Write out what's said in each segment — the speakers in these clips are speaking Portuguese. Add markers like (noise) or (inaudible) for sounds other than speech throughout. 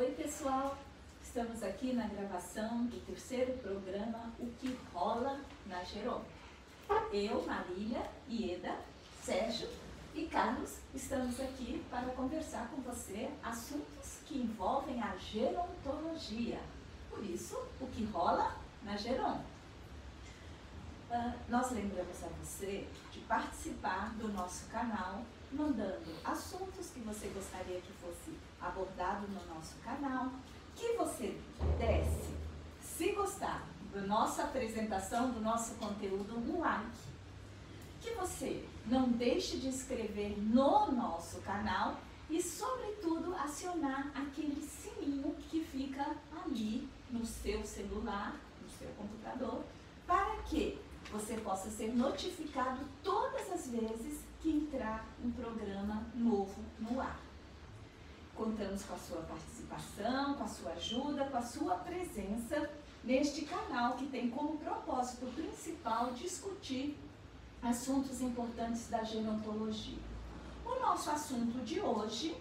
Oi, pessoal. Estamos aqui na gravação do terceiro programa O que rola na Jerônimo. Eu, Marília, Ieda, Sérgio e Carlos estamos aqui para conversar com você assuntos que envolvem a gerontologia. Por isso, o que rola na Geron. Uh, nós lembramos a você de participar do nosso canal, mandando assuntos que você gostaria que fosse abordado no nosso canal, que você desse, se gostar da nossa apresentação, do nosso conteúdo, um like. Que você não deixe de inscrever no nosso canal e, sobretudo, acionar aquele sininho que fica ali no seu celular, no seu computador, para que você possa ser notificado todas as vezes que entrar um programa novo no ar. Contamos com a sua participação, com a sua ajuda, com a sua presença neste canal que tem como propósito principal discutir assuntos importantes da gerontologia. O nosso assunto de hoje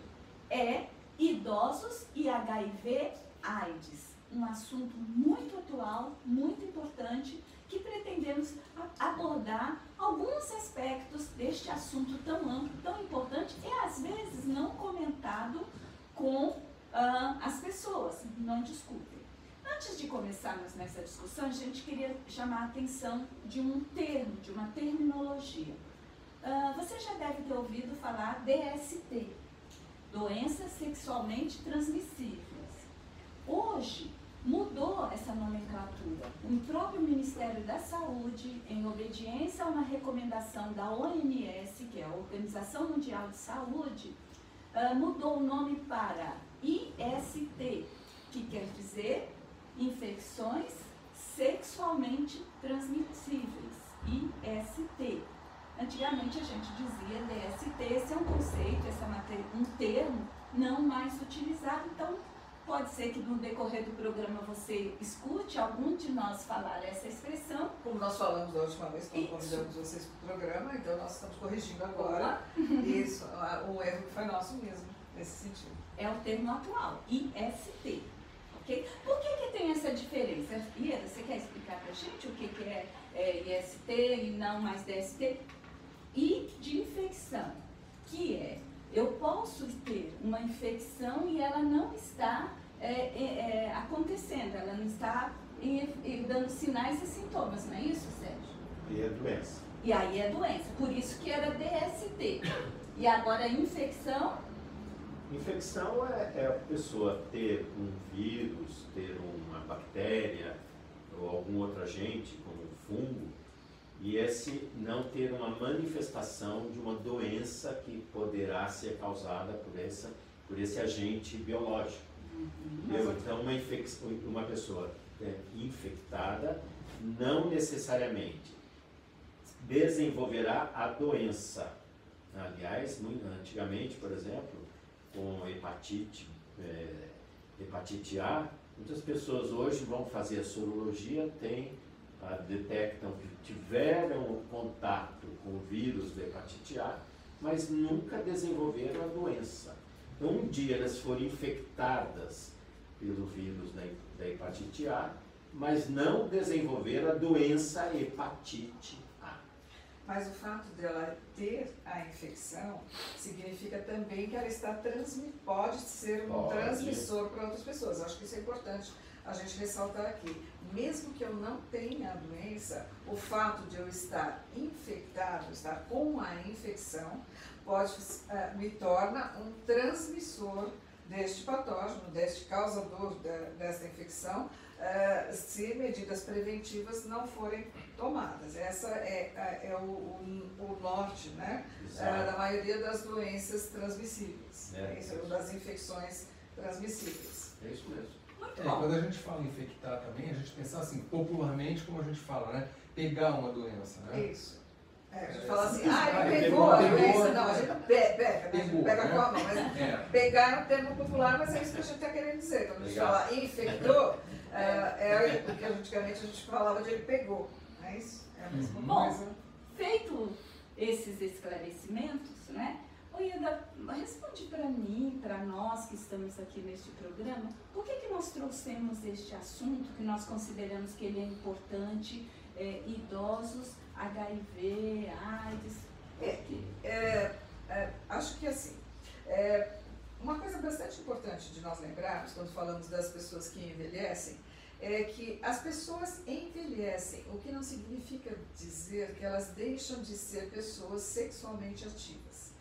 é idosos e HIV/AIDS, um assunto muito atual, muito importante que pretendemos abordar alguns aspectos deste assunto tão amplo, tão importante e às vezes não comentado com uh, as pessoas, não discutem. Antes de começarmos nessa discussão, a gente queria chamar a atenção de um termo, de uma terminologia. Uh, você já deve ter ouvido falar DST, doenças sexualmente transmissíveis. Hoje, mudou essa nomenclatura. O próprio Ministério da Saúde, em obediência a uma recomendação da OMS, que é a Organização Mundial de Saúde, uh, mudou o nome para IST, que quer dizer infecções sexualmente transmissíveis. IST. Antigamente a gente dizia DST, esse é um conceito, esse é um termo não mais utilizado, então Pode ser que no decorrer do programa você escute algum de nós falar essa expressão. Como nós falamos da última vez, quando convidamos vocês para o programa, então nós estamos corrigindo agora. (laughs) Isso, um erro que foi nosso mesmo, nesse sentido. É o termo atual, IST. Okay? Por que, que tem essa diferença? Ieda, você quer explicar para a gente o que, que é, é IST e não mais DST? I de infecção, que é eu posso ter uma infecção e ela não está é, é, é, acontecendo, ela não está em, em, dando sinais e sintomas, não é isso, Sérgio? E é doença. E aí é doença, por isso que era DST. E agora infecção? Infecção é, é a pessoa ter um vírus, ter uma bactéria ou algum outro agente, como um fungo, e esse não ter uma manifestação de uma doença que poderá ser causada por, essa, por esse agente biológico. Então, uma, uma pessoa é, infectada não necessariamente desenvolverá a doença. Aliás, muito, antigamente, por exemplo, com hepatite, é, hepatite A, muitas pessoas hoje vão fazer a sorologia, tem, a, detectam que tiveram contato com o vírus da hepatite A, mas nunca desenvolveram a doença. Então, um dia elas foram infectadas pelo vírus da, da hepatite A, mas não desenvolveram a doença hepatite A. Mas o fato dela ter a infecção significa também que ela está transmi pode ser um pode. transmissor para outras pessoas. Acho que isso é importante a gente ressaltar aqui. Mesmo que eu não tenha a doença, o fato de eu estar infectado, estar com a infecção, pode, uh, me torna um transmissor deste patógeno, deste causador de, desta infecção, uh, se medidas preventivas não forem tomadas. Essa é, é, é o, o, o, norte né, uh, da maioria das doenças transmissíveis, é, é isso, das infecções transmissíveis. É isso mesmo. É, quando a gente fala infectar também, a gente pensa assim, popularmente, como a gente fala, né? Pegar uma doença, né? Isso. É, a gente fala assim, ah, ele pegou a doença. Não, a gente pega, pegou, pega né? com a mão. Mas é. pegar é um termo popular, mas é isso que a gente está querendo dizer. Quando a gente Legal. fala infectou, é, é porque antigamente a gente falava de ele pegou. Não é isso? É a mesma uhum. coisa. Bom, feito esses esclarecimentos, né? Oi, Eda, responde para mim, para nós que estamos aqui neste programa, por que, que nós trouxemos este assunto, que nós consideramos que ele é importante, é, idosos, HIV, AIDS? É, é, é, acho que assim, é, uma coisa bastante importante de nós lembrarmos, quando falamos das pessoas que envelhecem, é que as pessoas envelhecem, o que não significa dizer que elas deixam de ser pessoas sexualmente ativas.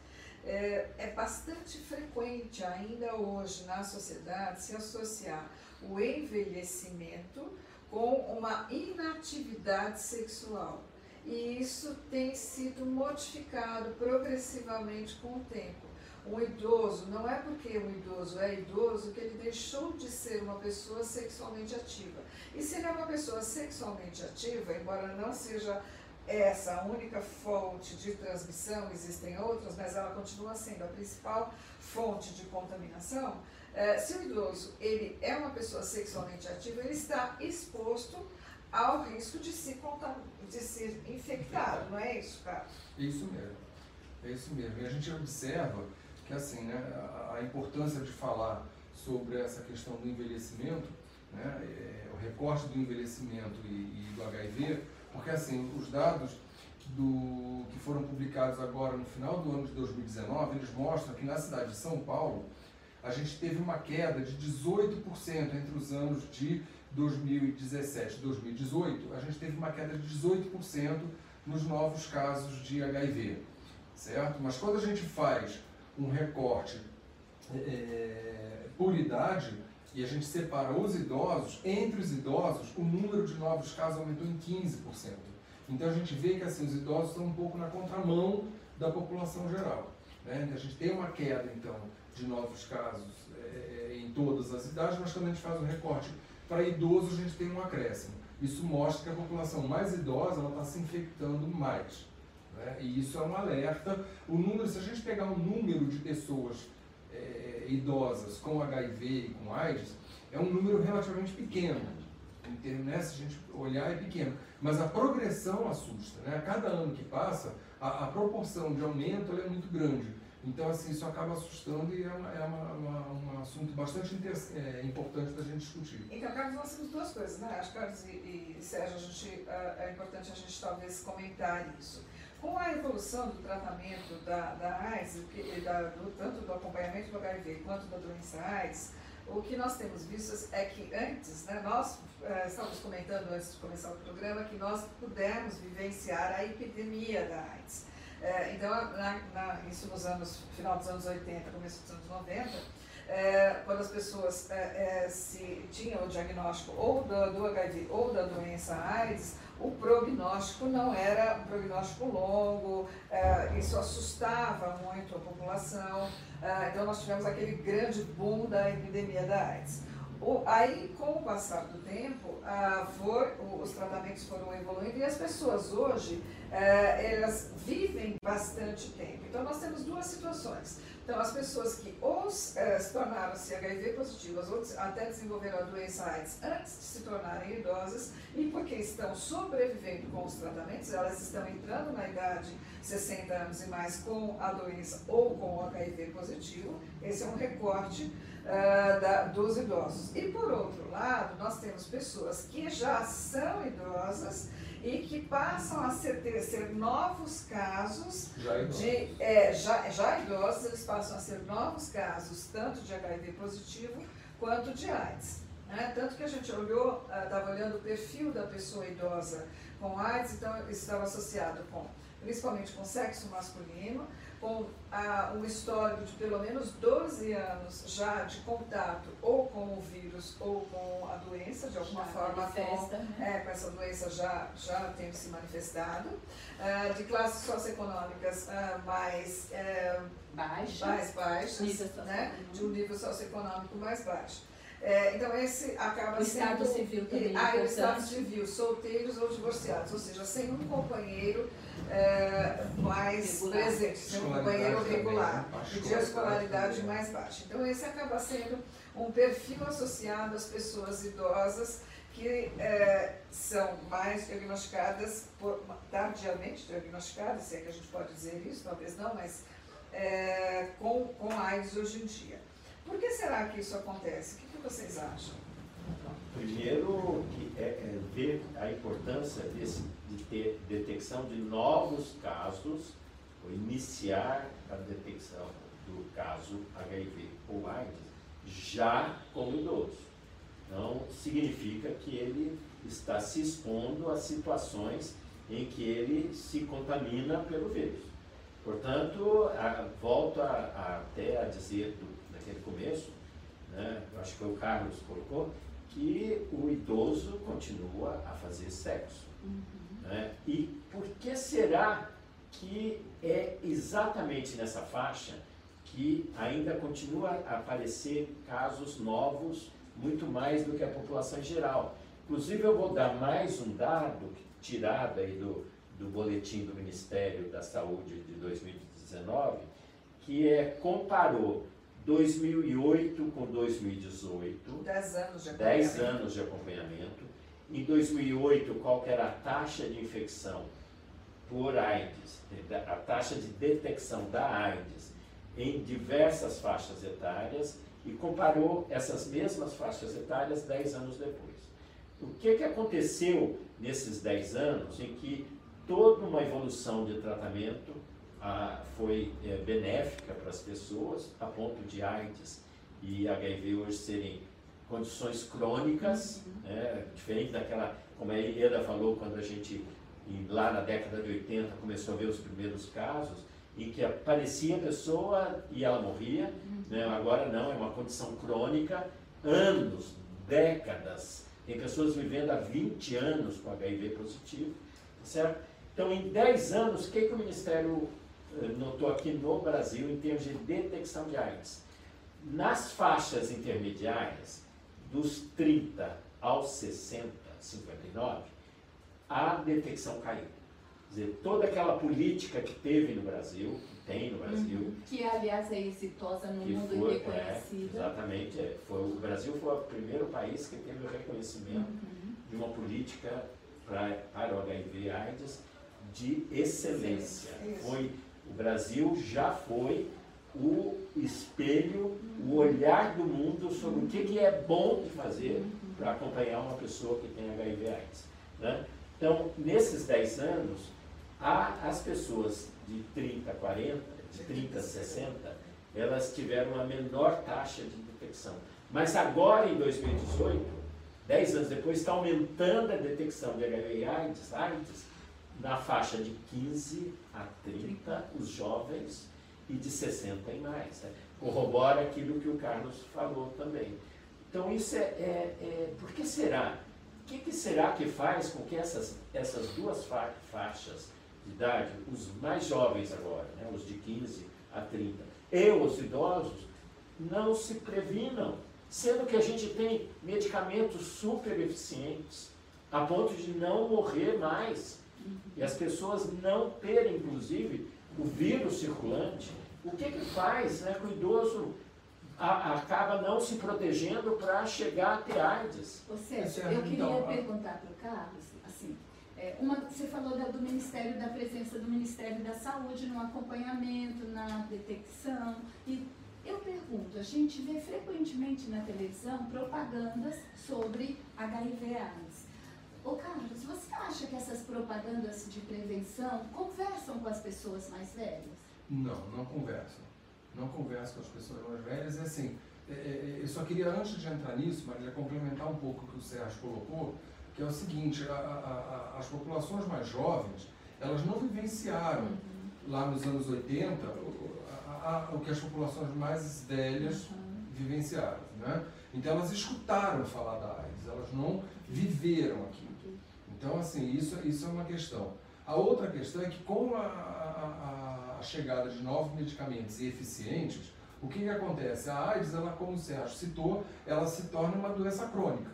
É, é bastante frequente ainda hoje na sociedade se associar o envelhecimento com uma inatividade sexual. E isso tem sido modificado progressivamente com o tempo. Um idoso, não é porque um idoso é idoso que ele deixou de ser uma pessoa sexualmente ativa. E se ele é uma pessoa sexualmente ativa, embora não seja essa a única fonte de transmissão, existem outras, mas ela continua sendo a principal fonte de contaminação. É, se o idoso ele é uma pessoa sexualmente ativa, ele está exposto ao risco de se, de ser infectado, não é isso, Carlos? Isso mesmo, é isso mesmo. E a gente observa que assim, né, a, a importância de falar sobre essa questão do envelhecimento, né, é, o recorte do envelhecimento e, e, do HIV, porque assim, os dados do, que foram publicados agora no final do ano de 2019, eles mostram que na cidade de São Paulo, a gente teve uma queda de 18% entre os anos de 2017 e 2018, a gente teve uma queda de 18% nos novos casos de HIV, certo? Mas quando a gente faz um recorte é, por idade e a gente separa os idosos, entre os idosos, o número de novos casos aumentou em 15%. Então a gente vê que assim, os idosos estão um pouco na contramão da população geral. Né? A gente tem uma queda, então, de novos casos é, em todas as idades, mas quando a gente faz um recorte para idosos, a gente tem um acréscimo. Isso mostra que a população mais idosa está se infectando mais. Né? E isso é um alerta. O número, se a gente pegar um número de pessoas é, idosas com HIV e com AIDS, é um número relativamente pequeno. Em termos, né? Se a gente olhar, é pequeno. Mas a progressão assusta. Né? A cada ano que passa, a, a proporção de aumento é muito grande. Então, assim, isso acaba assustando e é, uma, é uma, uma, um assunto bastante é, importante da gente discutir. Então, Carlos, nós temos duas coisas, né? Acho que, Carlos e, e Sérgio, a gente, é importante a gente talvez comentar isso. Com a evolução do tratamento da, da AIDS, da, do, tanto do acompanhamento do HIV quanto da doença AIDS, o que nós temos visto é que antes, né, nós é, estávamos comentando antes de começar o programa que nós pudemos vivenciar a epidemia da AIDS. É, então, na, na, isso nos anos, final dos anos 80, começo dos anos 90, é, quando as pessoas é, é, se tinham o diagnóstico ou do, do, HIV ou da doença AIDS, o prognóstico não era um prognóstico longo, é, isso assustava muito a população, é, então nós tivemos aquele grande boom da epidemia da AIDS. O, aí, com o passar do tempo, for, os tratamentos foram evoluindo e as pessoas hoje, elas vivem bastante tempo. Então, nós temos duas situações. Então, as pessoas que ou é, se tornaram-se HIV positivas ou até desenvolveram a doença AIDS antes de se tornarem idosas e porque estão sobrevivendo com os tratamentos, elas estão entrando na idade 60 anos e mais com a doença ou com o HIV positivo. Esse é um recorte uh, da, dos idosos. E por outro lado, nós temos pessoas que já são idosas e que passam a ser, ter, ser novos casos já de é, já, já idosos, eles passam a ser novos casos tanto de HIV positivo quanto de AIDS. Né? Tanto que a gente olhou, estava uh, olhando o perfil da pessoa idosa com AIDS, então estava associado com principalmente com sexo masculino, com ah, um histórico de pelo menos 12 anos já de contato ou com o vírus ou com a doença, de alguma já forma com, né? é, com essa doença já, já tendo se manifestado, ah, de classes socioeconômicas ah, mais, é, baixas, mais baixas né? de um nível socioeconômico mais baixo. É, então, esse acaba o sendo. Estado civil também. Ah, o Estado civil, solteiros ou divorciados, ou seja, sem um companheiro é, mais regular. presente, sem um companheiro regular, né? e de escolaridade mais baixa. Então, esse acaba sendo um perfil associado às pessoas idosas que é, são mais diagnosticadas, por, tardiamente diagnosticadas, se é que a gente pode dizer isso, talvez não, mas é, com, com AIDS hoje em dia. Por que será que isso acontece? Que, vocês acham? Primeiro, é, é ver a importância desse, de ter detecção de novos casos, ou iniciar a detecção do caso HIV ou AIDS já como idoso. Não significa que ele está se expondo a situações em que ele se contamina pelo vírus. Portanto, a, volto a, a, até a dizer do, naquele começo, né, acho que o Carlos colocou, que o idoso continua a fazer sexo. Uhum. Né? E por que será que é exatamente nessa faixa que ainda continua a aparecer casos novos, muito mais do que a população em geral? Inclusive, eu vou dar mais um dado tirado aí do, do boletim do Ministério da Saúde de 2019, que é, comparou 2008 com 2018. 10 anos de acompanhamento. 10 anos de acompanhamento. Em 2008, qual era a taxa de infecção por AIDS, a taxa de detecção da AIDS em diversas faixas etárias e comparou essas mesmas faixas etárias 10 anos depois. O que, que aconteceu nesses 10 anos em que toda uma evolução de tratamento ah, foi é, benéfica para as pessoas, a ponto de AIDS e HIV hoje serem condições crônicas, uhum. né, diferente daquela, como a Eda falou, quando a gente, lá na década de 80, começou a ver os primeiros casos, em que aparecia a pessoa e ela morria, uhum. né, agora não, é uma condição crônica, anos, décadas, tem pessoas vivendo há 20 anos com HIV positivo, certo? Então, em 10 anos, o que, que o Ministério eh, notou aqui no Brasil em termos de detecção de AIDS? Nas faixas intermediárias, dos 30 aos 60, 59, a detecção caiu. Quer dizer, toda aquela política que teve no Brasil, que tem no Brasil. Uhum. Que, aliás, é exitosa no mundo foi, e reconhecida. É, exatamente. É, foi, o Brasil foi o primeiro país que teve o reconhecimento uhum. de uma política pra, para o HIV-AIDS de excelência. Foi, o Brasil já foi o espelho, o olhar do mundo sobre o que, que é bom de fazer para acompanhar uma pessoa que tem HIV AIDS. Né? Então, nesses 10 anos, as pessoas de 30 a 40, de 30 a 60, elas tiveram uma menor taxa de detecção. Mas agora, em 2018, 10 anos depois, está aumentando a detecção de HIV AIDS, AIDS na faixa de 15 a 30, os jovens, e de 60 e mais. Né? Corrobora aquilo que o Carlos falou também. Então, isso é. é, é por que será? O que, que, será que faz com que essas, essas duas fa faixas de idade, os mais jovens agora, né, os de 15 a 30, e os idosos, não se previnam? Sendo que a gente tem medicamentos super eficientes, a ponto de não morrer mais e as pessoas não terem, inclusive, o vírus circulante, o que que faz né, que o idoso a, acaba não se protegendo para chegar a ter AIDS? Ou seja, eu queria então, perguntar para o Carlos, assim, é, uma, você falou da, do Ministério, da presença do Ministério da Saúde no acompanhamento, na detecção, e eu pergunto, a gente vê frequentemente na televisão propagandas sobre HIV-AIDS. Ô Carlos, você acha que essas propagandas de prevenção conversam com as pessoas mais velhas? Não, não conversam. Não conversam com as pessoas mais velhas. É assim, é, é, eu só queria, antes de entrar nisso, Maria, complementar um pouco o que o Sérgio colocou, que é o seguinte, a, a, a, as populações mais jovens, elas não vivenciaram uhum. lá nos anos 80 o, que as populações mais velhas uhum. vivenciaram. Né? Então elas escutaram falar da AIDS, elas não viveram aquilo. Então, assim, isso, isso é uma questão. A outra questão é que com a, a, a chegada de novos medicamentos eficientes, o que, que acontece? A AIDS, ela, como o Sérgio citou, ela se torna uma doença crônica.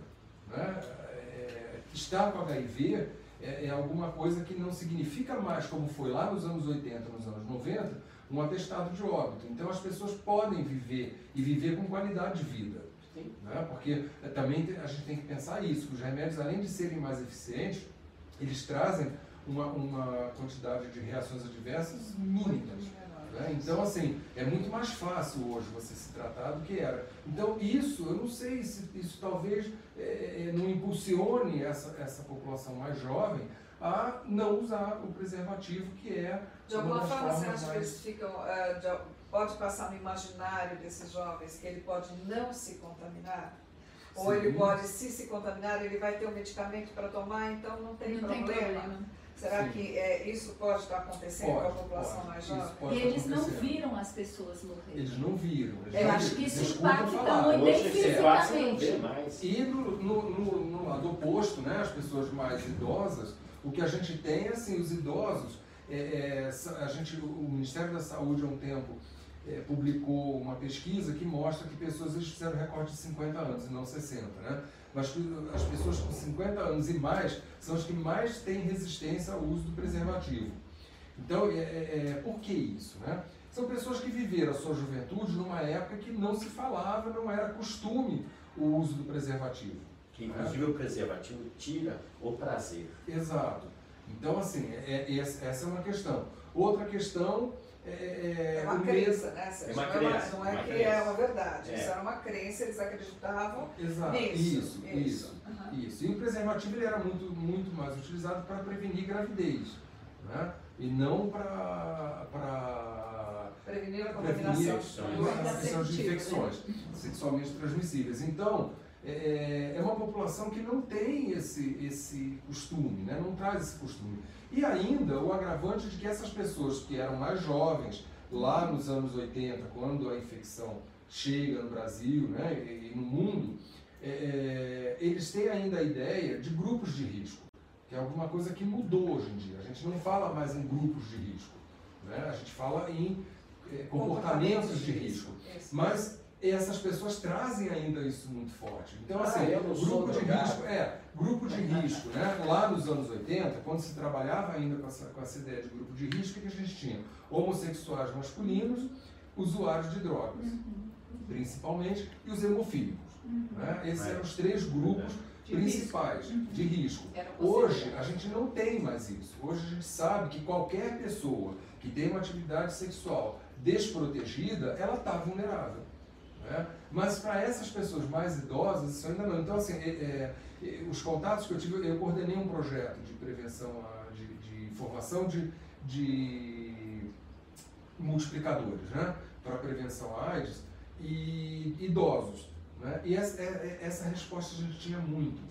Né? É, estar com HIV é, é, alguma coisa que não significa mais, como foi lá nos anos 80, nos anos 90, um atestado de óbito. Então as pessoas podem viver e viver com qualidade de vida. Né? Porque também a gente tem que pensar isso, que os remédios, além de serem mais eficientes, eles trazem uma, uma quantidade de reações adversas mínimas. Né? Então, assim, é muito mais fácil hoje você se tratar do que era. Então, isso, eu não sei se isso talvez é, é não impulsione essa, essa população mais jovem a não usar o preservativo, que é. De alguma forma, você acha mais... que eles ficam. Uh, pode passar no imaginário desses jovens que ele pode não se contaminar? Ou Sim. ele pode, se se contaminar, ele vai ter um medicamento para tomar, então não tem, não problema. Tem problema. Será Sim. que é, isso pode estar acontecendo pode, com a população pode, mais jovem? E eles não viram as pessoas morrerem. Eles não viram. Eles Eu não acho que isso impacta muito fisicamente. E no, no, no, no lado oposto, né, as pessoas mais idosas, o que a gente tem, assim, os idosos, é, é, a gente, o Ministério da Saúde há um tempo é, publicou uma pesquisa que mostra que pessoas eles fizeram recorde de 50 anos e não 60, né? Mas as pessoas com 50 anos e mais são as que mais têm resistência ao uso do preservativo. Então, é, é, é por que isso, né? São pessoas que viveram a sua juventude numa época que não se falava, não era costume o uso do preservativo. Que inclusive né? o preservativo tira o prazer. Exato. Então, assim, é, é, essa é uma questão. Outra questão é, é, é uma crença, né? É uma crença, não é que crença. é uma verdade. É. Isso era uma crença, eles acreditavam Exato. nisso. Isso, isso. Isso. Uhum. isso. E o preservativo ele era muito, muito mais utilizado para prevenir gravidez, né? e não para prevenir a contaminação prevenir de infecções sexualmente transmissíveis. Então, é, é uma população que não tem esse, esse costume, né? não traz esse costume. E ainda o agravante de que essas pessoas que eram mais jovens, lá nos anos 80, quando a infecção chega no Brasil né, e, no mundo, é, é, eles têm ainda a ideia de grupos de risco, que é alguma coisa que mudou hoje em dia. A gente não fala mais em grupos de risco, né? a gente fala em é, comportamentos de risco. Mas essas pessoas trazem ainda isso muito forte. Então, ah, assim, ah, grupo de risco, é, grupo de risco, né? Lá nos anos 80, quando se trabalhava ainda com essa, com essa ideia de grupo de risco, que a gente tinha homossexuais masculinos, usuários de drogas, uhum. principalmente, e os hemofílicos. Uhum. Né? Esses eram os três grupos de principais risco. de risco. Hoje, a gente não tem mais isso. Hoje, a gente sabe que qualquer pessoa que tem uma atividade sexual desprotegida, ela está vulnerável. Né? Mas para essas pessoas mais idosas, isso ainda não. Então, assim, é, é, os contatos que eu tive, eu coordenei um projeto de prevenção, de, de informação de, de multiplicadores né? para prevenção à AIDS e idosos. Né? E essa, é, é, essa resposta a gente tinha muito,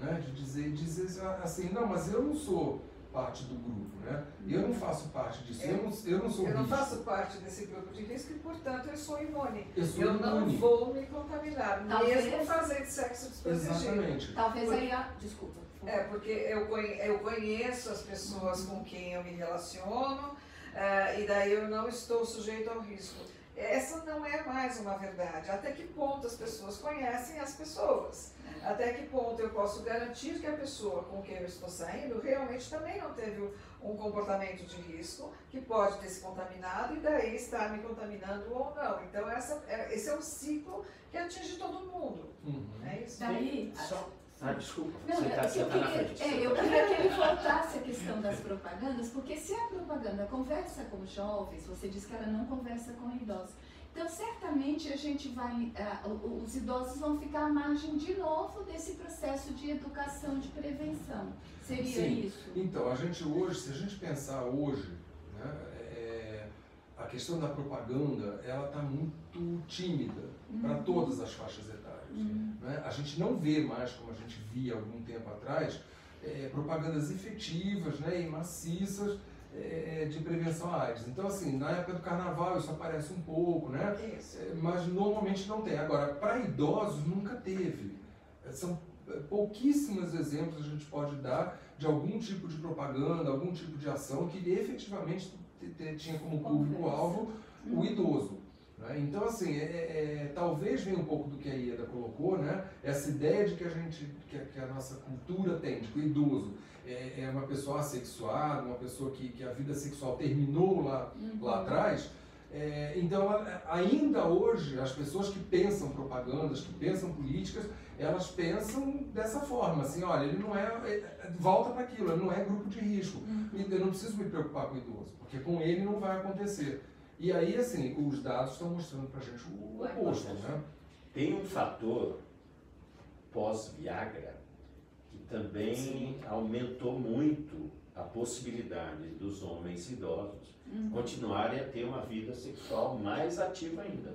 né? de dizer, dizer assim, não, mas eu não sou parte do grupo, né? Eu não faço parte disso, eu, eu não, eu não sou Eu não risco. faço parte desse grupo de risco e, portanto, eu sou imune. Eu, sou eu imune. não vou me contaminar, Talvez... mesmo fazendo sexo desprotegido. Exatamente. Talvez aí, a... desculpa. É, porque eu, eu conheço as pessoas com quem eu me relaciono uh, e daí eu não estou sujeito ao risco. Essa não é mais uma verdade. Até que ponto as pessoas conhecem as pessoas? Até que ponto eu posso garantir que a pessoa com quem eu estou saindo realmente também não teve um comportamento de risco, que pode ter se contaminado e daí estar me contaminando ou não. Então, essa, é, esse é um ciclo que atinge todo mundo. Uhum. É isso? Daí, só, ah, desculpa, não, você está tá na frente. É, eu queria que ele voltasse a questão das propagandas, porque se a propaganda conversa com jovens, você diz que ela não conversa com idosos. Então, certamente a gente vai, uh, os idosos vão ficar à margem de novo desse processo de educação, de prevenção. Seria Sim. isso? Então, a gente hoje, se a gente pensar hoje, a questão da propaganda, ela está muito tímida uhum. para todas as faixas etárias. Uhum. Né? A gente não vê mais, como a gente via algum tempo atrás, é, propagandas efetivas né, e maciças é, de prevenção à AIDS. Então, assim, na época do carnaval isso aparece um pouco, né? É, mas normalmente não tem. Agora, para idosos nunca teve. É, são pouquíssimos exemplos a gente pode dar de algum tipo de propaganda, algum tipo de ação que efetivamente tinha como público-alvo o idoso. Né? Então, assim, é, é, talvez venha um pouco do que a Ieda colocou, né? essa ideia de que a gente, que a, que a nossa cultura tem, de que o idoso é, é, uma pessoa assexuada, uma pessoa que, que a vida sexual terminou lá, uhum. lá atrás. É, então, ainda hoje, as pessoas que pensam propagandas, que pensam políticas, elas pensam dessa forma, assim, olha, ele não é, é volta para aquilo, ele não é grupo de risco. Uhum. Eu não preciso me preocupar com o idoso, porque com ele não vai acontecer. E aí, assim, os dados estão mostrando para a gente o oposto, né? Tem um fator pós-Viagra que também Sim. aumentou muito a possibilidade dos homens idosos uhum. continuarem a ter uma vida sexual mais ativa ainda.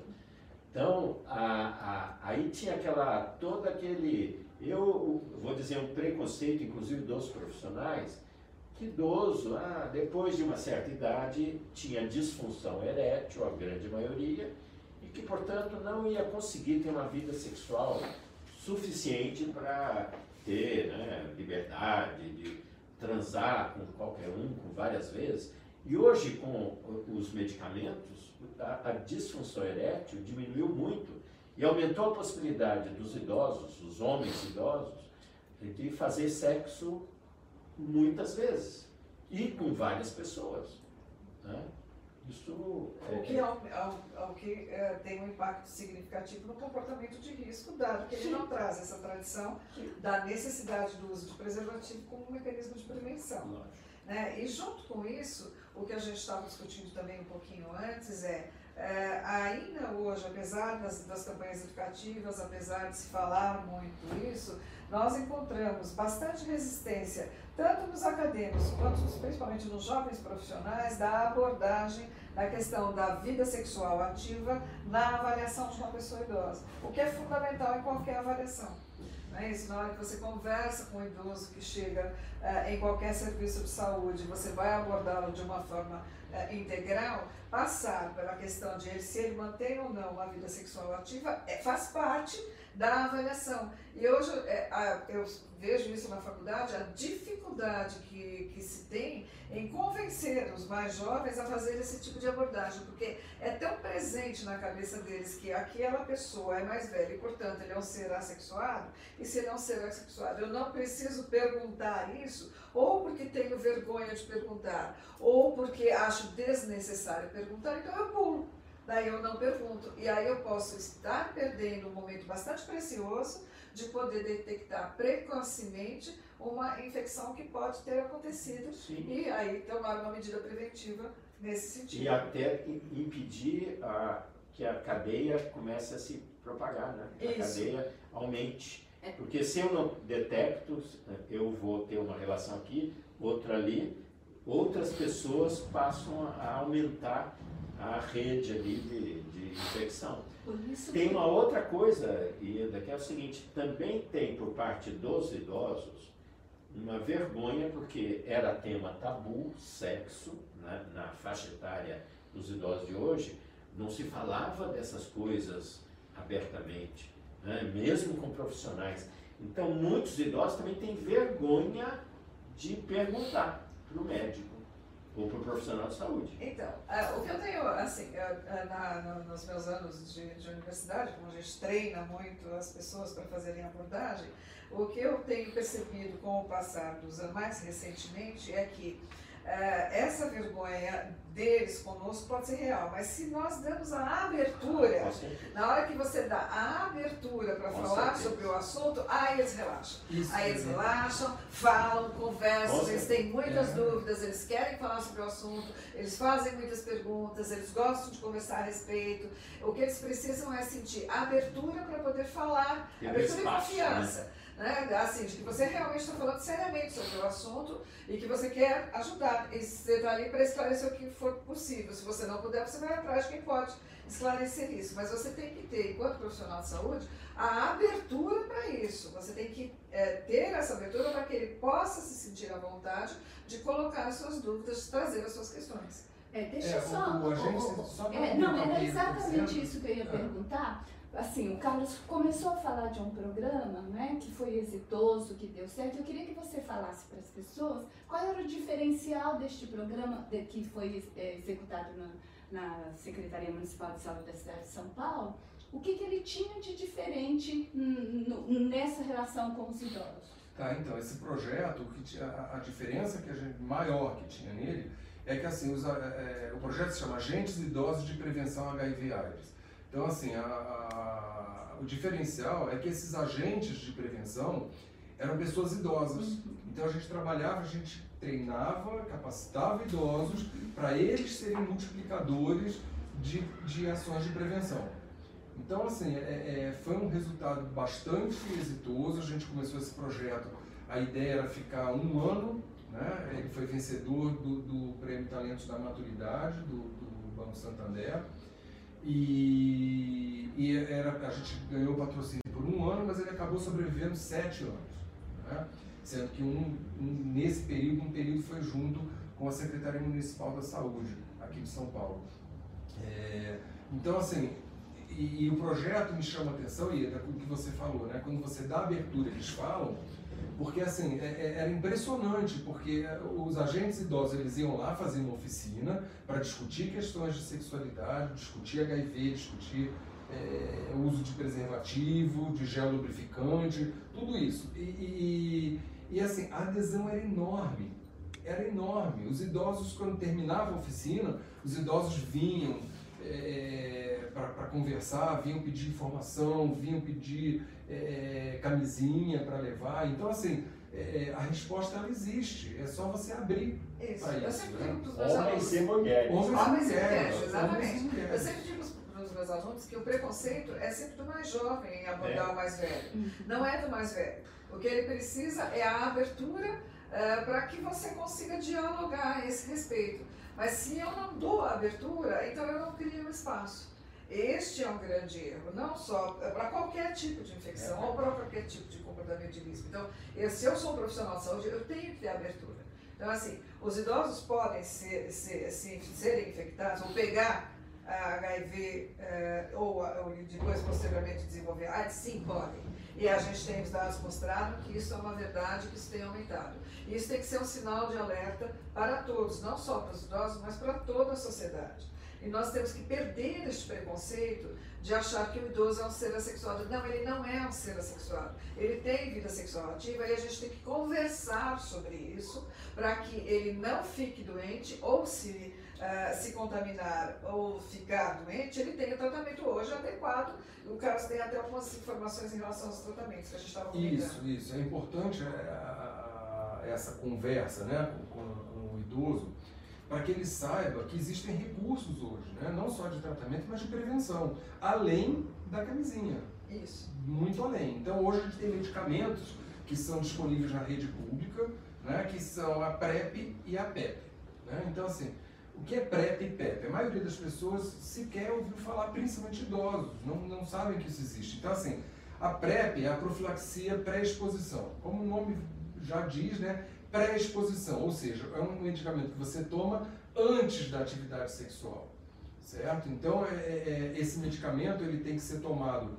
Então, a, a, aí tinha aquela, todo aquele, eu vou dizer, um preconceito, inclusive dos profissionais, que idoso, ah, depois de uma certa idade, tinha disfunção erétil, a grande maioria, e que, portanto, não ia conseguir ter uma vida sexual suficiente para ter né, liberdade de transar com qualquer um, com várias vezes. E hoje, com os medicamentos, a, a disfunção erétil diminuiu muito e aumentou a possibilidade dos idosos, os homens idosos, de fazer sexo muitas vezes e com várias pessoas. Né? Isso é... O que, ao, ao, ao que é, tem um impacto significativo no comportamento de risco, dado que ele não traz essa tradição da necessidade do uso de preservativo como um mecanismo de prevenção. Né? E junto com isso, o que a gente estava discutindo também um pouquinho antes é, é ainda hoje, apesar das, das campanhas educativas, apesar de se falar muito isso, nós encontramos bastante resistência, tanto nos acadêmicos quanto principalmente nos jovens profissionais, da abordagem da questão da vida sexual ativa na avaliação de uma pessoa idosa, o que é fundamental em qualquer avaliação. É isso? Na hora que você conversa com um idoso que chega uh, em qualquer serviço de saúde, você vai abordá-lo de uma forma integral, passar pela questão de ele, se ele mantém ou não uma vida sexual ativa, é, faz parte da avaliação. E hoje é, a, eu vejo isso na faculdade, a dificuldade que, que se tem em convencer os mais jovens a fazer esse tipo de abordagem, porque é tão presente na cabeça deles que aquela pessoa é mais velha e, portanto, ele é um ser assexuado, e se ele é um ser assexuado, eu não preciso perguntar isso, ou porque tenho vergonha de perguntar, ou porque acho desnecessário perguntar, então eu pulo daí eu não pergunto. E aí eu posso estar perdendo um momento bastante precioso de poder detectar precocemente uma infecção que pode ter acontecido Sim. e aí tomar uma medida preventiva nesse sentido. E até impedir a, que a cadeia comece a se propagar, né? Que a cadeia aumente. É. Porque se eu não detecto, eu vou ter uma relação aqui, outra ali, outras pessoas passam a aumentar a rede ali de, de infecção. Tem uma outra coisa, Ieda, que é o seguinte, também tem por parte dos idosos uma vergonha, porque era tema tabu, sexo, né, na faixa etária dos idosos de hoje, não se falava dessas coisas abertamente, né, mesmo com profissionais. Então, muitos idosos também têm vergonha de perguntar para o médico ou para o profissional de saúde. Então, uh, o que eu tenho, assim, uh, na, no, nos meus anos de, de, universidade, como a gente treina muito as pessoas para fazerem abordagem, o que eu tenho percebido com o passar dos anos, mais recentemente, é que essa vergonha deles conosco pode ser real, mas se nós damos a abertura, na hora que você dá a abertura para falar certeza. sobre o assunto, aí eles relaxam. Isso, aí eles relaxam, falam, conversam, eles têm muitas é. dúvidas, eles querem falar sobre o assunto, eles fazem muitas perguntas, eles gostam de conversar a respeito. O que eles precisam é sentir abertura para poder falar, Tem abertura espaço, e confiança. Né? Né? Assim, de que você realmente está falando seriamente sobre o assunto e que você quer ajudar. E você está ali para esclarecer o que for possível. Se você não puder, você vai atrás de quem pode esclarecer isso. Mas você tem que ter, enquanto profissional de saúde, a abertura para isso. Você tem que é, ter essa abertura para que ele possa se sentir à vontade de colocar as suas dúvidas, de trazer as suas questões. É, deixa é, só. O, o, o, só é, não, era exatamente isso que eu ia perguntar assim, o Carlos começou a falar de um programa, né, que foi exitoso, que deu certo. Eu queria que você falasse para as pessoas qual era o diferencial deste programa de, que foi é, executado na, na, Secretaria Municipal de Saúde da cidade de São Paulo. O que, que ele tinha de diferente nessa relação com os idosos? Tá, então, esse projeto, que a, a diferença que a gente, maior que tinha nele é que assim, os, é, o projeto se chama Agentes Idosos de Prevenção HIV-AIDS. Então, assim, a, a, o diferencial é que esses agentes de prevenção eram pessoas idosas. Uhum. Então, a gente trabalhava, a gente treinava, capacitava idosos para eles serem multiplicadores de, de ações de prevenção. Então, assim, é, é, foi um resultado bastante exitoso. A gente começou esse projeto, a ideia era ficar um ano, né? ele foi vencedor do, do Prêmio Talentos da Maturidade, do, do Banco Santander. E, e, era, a gente ganhou o patrocínio por um ano, mas ele acabou sobrevivendo sete anos. Né? Sendo que um, um, nesse período, um período foi junto com a Secretaria Municipal da Saúde, aqui de São Paulo. É, então, assim, e, e, o projeto me chama a atenção, e é o que você falou, né? quando você dá abertura, eles falam, porque assim, é, é, era impressionante, porque os agentes idosos eles iam lá fazer uma oficina para discutir questões de sexualidade, discutir HIV, discutir é, uso de preservativo, de gel lubrificante, tudo isso. E, e, e, assim, a adesão era enorme, era enorme. Os idosos, quando terminava a oficina, os idosos vinham é, para conversar, vinham pedir informação, vinham pedir é, camisinha para levar. Então, assim, é, a resposta ela existe, é só você abrir isso. para isso. Né? Homens e mulheres. Homens e mulheres, exatamente. Eu sempre digo para os meus alunos que o preconceito é sempre do mais jovem em abordar é. o mais velho. Uhum. Não é do mais velho. O que ele precisa é a abertura uh, para que você consiga dialogar a esse respeito. Mas se eu não dou a abertura, então eu não crio espaço. Este é um grande erro, não só para qualquer tipo de infecção é. ou para qualquer tipo de comportamento de risco. Então, eu, se eu sou um profissional de saúde, eu tenho que ter abertura. Então, assim, os idosos podem ser, ser, ser serem infectados ou pegar a HIV eh, ou, ou, depois, posteriormente, desenvolver AIDS? Sim, podem. E a gente tem os dados mostrando que isso é uma verdade, que isso tem aumentado. E isso tem que ser um sinal de alerta para todos, não só para os idosos, mas para toda a sociedade. E nós temos que perder este preconceito de achar que o idoso é um ser assexuado. Não, ele não é um ser assexuado. Ele tem vida sexual ativa e a gente tem que conversar sobre isso para que ele não fique doente ou se, uh, se contaminar ou ficar doente, ele tenha tratamento hoje adequado. O Carlos tem até algumas informações em relação aos tratamentos que a gente estava comentando. Isso, isso. É importante é, essa conversa né, com, com o idoso para que ele saiba que existem recursos hoje, né? não só de tratamento, mas de prevenção, além da camisinha. Isso. Muito além. Então, hoje a gente tem medicamentos que são disponíveis na rede pública, né? que são a PrEP e a PEP. Né? Então, assim, o que é PrEP e PEP? A maioria das pessoas sequer ouviu falar, principalmente idosos, não, não sabem que isso existe. Então, assim, a PrEP é a profilaxia pré-exposição. Como o nome já diz, né? Pré-exposição, ou seja, é um medicamento que você toma antes da atividade sexual, certo? Então, é, é, é, esse medicamento ele tem que ser tomado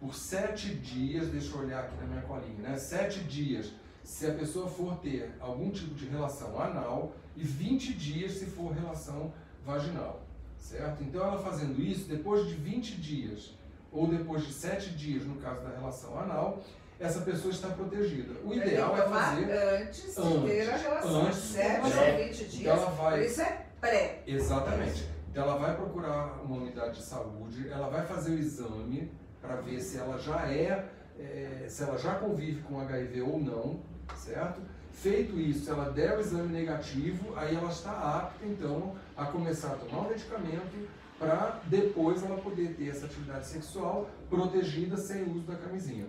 por sete dias, deixa eu olhar aqui na minha colinha, né? Sete dias se a pessoa for ter algum tipo de relação anal e 20 dias se for relação vaginal, certo? Então, ela fazendo isso, depois de 20 dias ou depois de 7 dias, no caso da relação anal, essa pessoa está protegida. O ideal é fazer antes de ter a relação, antes, 7 ou 20 dias. Então ela vai, isso é pré. Exatamente. Então ela vai procurar uma unidade de saúde, ela vai fazer o exame para ver se ela já é, é, se ela já convive com HIV ou não, certo? Feito isso, se ela der o exame negativo, aí ela está apta então a começar a tomar o medicamento para depois ela poder ter essa atividade sexual protegida sem o uso da camisinha.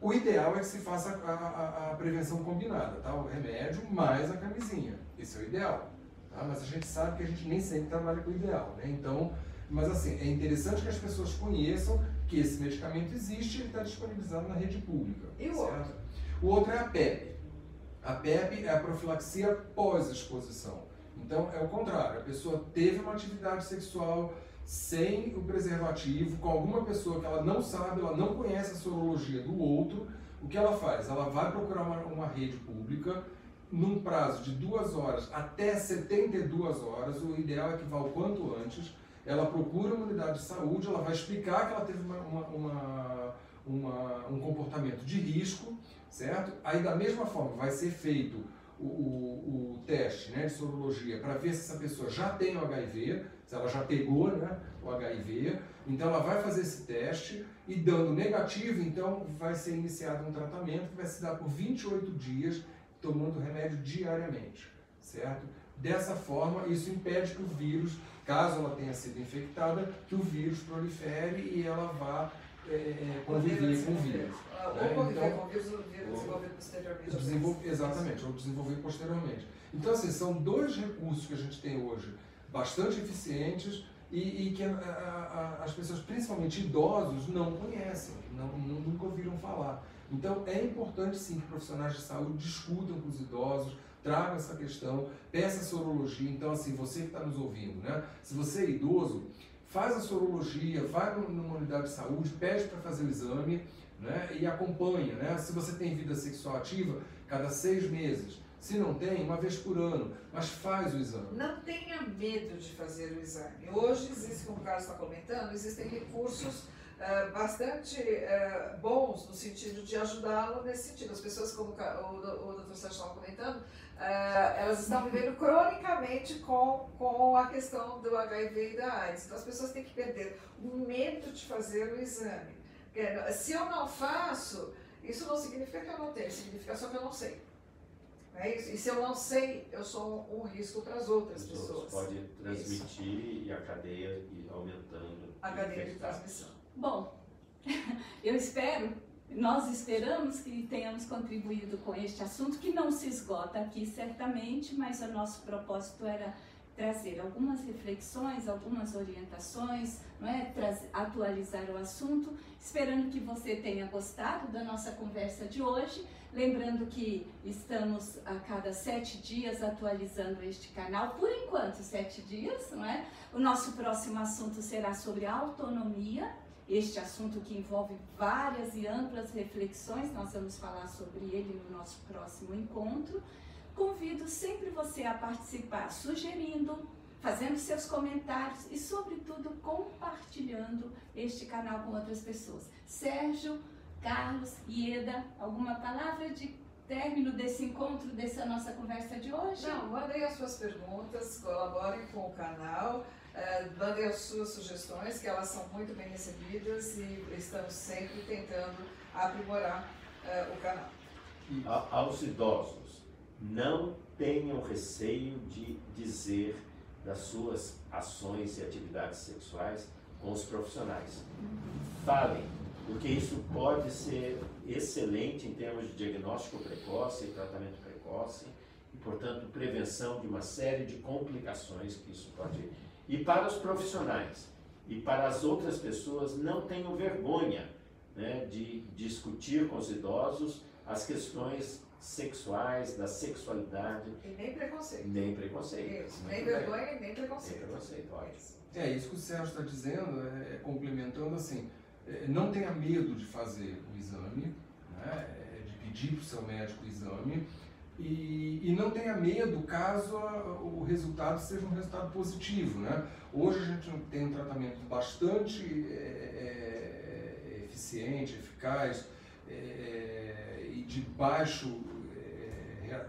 O ideal é que se faça a, a, a, prevenção combinada, tá? O remédio mais a camisinha. Esse é o ideal. Tá? Mas a gente sabe que a gente nem sempre trabalha com o ideal, né? Então, mas assim, é interessante que as pessoas conheçam que esse medicamento existe e ele está disponibilizado na rede pública. E o certo? outro? O outro é a PEP. A PEP é a profilaxia pós-exposição. Então, é o contrário. A pessoa teve uma atividade sexual sem o preservativo, com alguma pessoa que ela não sabe, ela não conhece a sorologia do outro, o que ela faz? Ela vai procurar uma, uma rede pública num prazo de duas horas até 72 horas, o ideal é que vá o quanto antes, ela procura uma unidade de saúde, ela vai explicar que ela teve uma, uma, uma, um comportamento de risco, certo? Aí da mesma forma vai ser feito o, o, o teste né, de sorologia para ver se essa pessoa já tem o HIV, se ela já pegou né, o HIV. Então ela vai fazer esse teste e dando negativo, então vai ser iniciado um tratamento que vai se dar por 28 dias, tomando remédio diariamente, certo? Dessa forma, isso impede que o vírus, caso ela tenha sido infectada, que o vírus prolifere e ela vá é, é conviver com o vírus. Ou né? conviver então, com o vírus, o vírus desenvolver posteriormente. Exatamente, ou desenvolver posteriormente. Então, assim, são dois recursos que a gente tem hoje bastante eficientes e, e que a, a, as pessoas, principalmente idosos, não conhecem, não, nunca ouviram falar. Então, é importante sim que profissionais de saúde discutam com os idosos, tragam essa questão, peça sorologia. Então, assim, você que está nos ouvindo, né? Se você é idoso, faz a sorologia, vai numa unidade de saúde, pede para fazer o exame né? e acompanha. Né? Se você tem vida sexual ativa, cada seis meses. Se não tem, uma vez por ano, mas faz o exame. Não tenha medo de fazer o exame. Hoje existe, como o Carlos está comentando, existem recursos uh, bastante uh, bons no sentido de ajudá-lo nesse sentido. As pessoas, como o, o, Dr. Sérgio estava comentando, uh, elas estão vivendo cronicamente com, com a questão do HIV e da AIDS. Então as pessoas têm que perder o medo de fazer o exame. Se eu não faço, isso não significa que eu não tenho, significa só que eu não sei. É isso. E se eu não sei, eu sou um risco para as outras Os pessoas. Pode transmitir isso. e a cadeia ir aumentando. A cadeia de transmissão. Bom, (laughs) eu espero, nós esperamos que tenhamos contribuído com este assunto, que não se esgota aqui certamente, mas o nosso propósito era trazer algumas reflexões, algumas orientações, não é? atualizar o assunto, esperando que você tenha gostado da nossa conversa de hoje. Lembrando que estamos a cada sete dias atualizando este canal, por enquanto sete dias, não é? O nosso próximo assunto será sobre autonomia, este assunto que envolve várias e amplas reflexões, nós vamos falar sobre ele no nosso próximo encontro. Convido sempre você a participar, sugerindo, fazendo seus comentários e, sobretudo, compartilhando este canal com outras pessoas. Sérgio, Carlos, Ieda, alguma palavra de término desse encontro, dessa nossa conversa de hoje? Não, mandem as suas perguntas, colaborem com o canal, eh, mandem as suas sugestões, que elas são muito bem recebidas e estamos sempre tentando aprimorar eh, o canal. A, aos idosos, não tenham receio de dizer das suas ações e atividades sexuais com os profissionais. Falem, porque isso pode ser excelente em termos de diagnóstico precoce tratamento precoce, e, portanto, prevenção de uma série de complicações que isso pode. E para os profissionais e para as outras pessoas, não tenham vergonha né, de discutir com os idosos as questões sexuais, da sexualidade. E nem preconceito. Nem preconceito. Isso, nem vergonha e nem preconceito. Nem preconceito, ótimo. É isso que o Sérgio está dizendo, é, é, complementando assim, é, não tenha medo de fazer o exame, né, é, de pedir para o seu médico o exame, e, e, não tenha medo caso o resultado seja um resultado positivo. Né? Hoje a gente tem um tratamento bastante é, é, eficiente, eficaz e de baixo,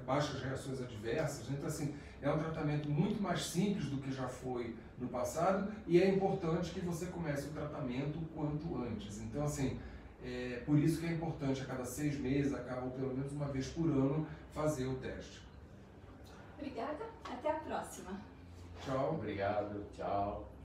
baixas reações adversas. Então, assim, é um tratamento muito mais simples do que já foi no passado e é importante que você comece o tratamento o quanto antes. Então, assim, é por isso que é importante a cada seis meses, ou pelo menos uma vez por ano, fazer o teste. Obrigada, até a próxima. Tchau. Obrigado, tchau.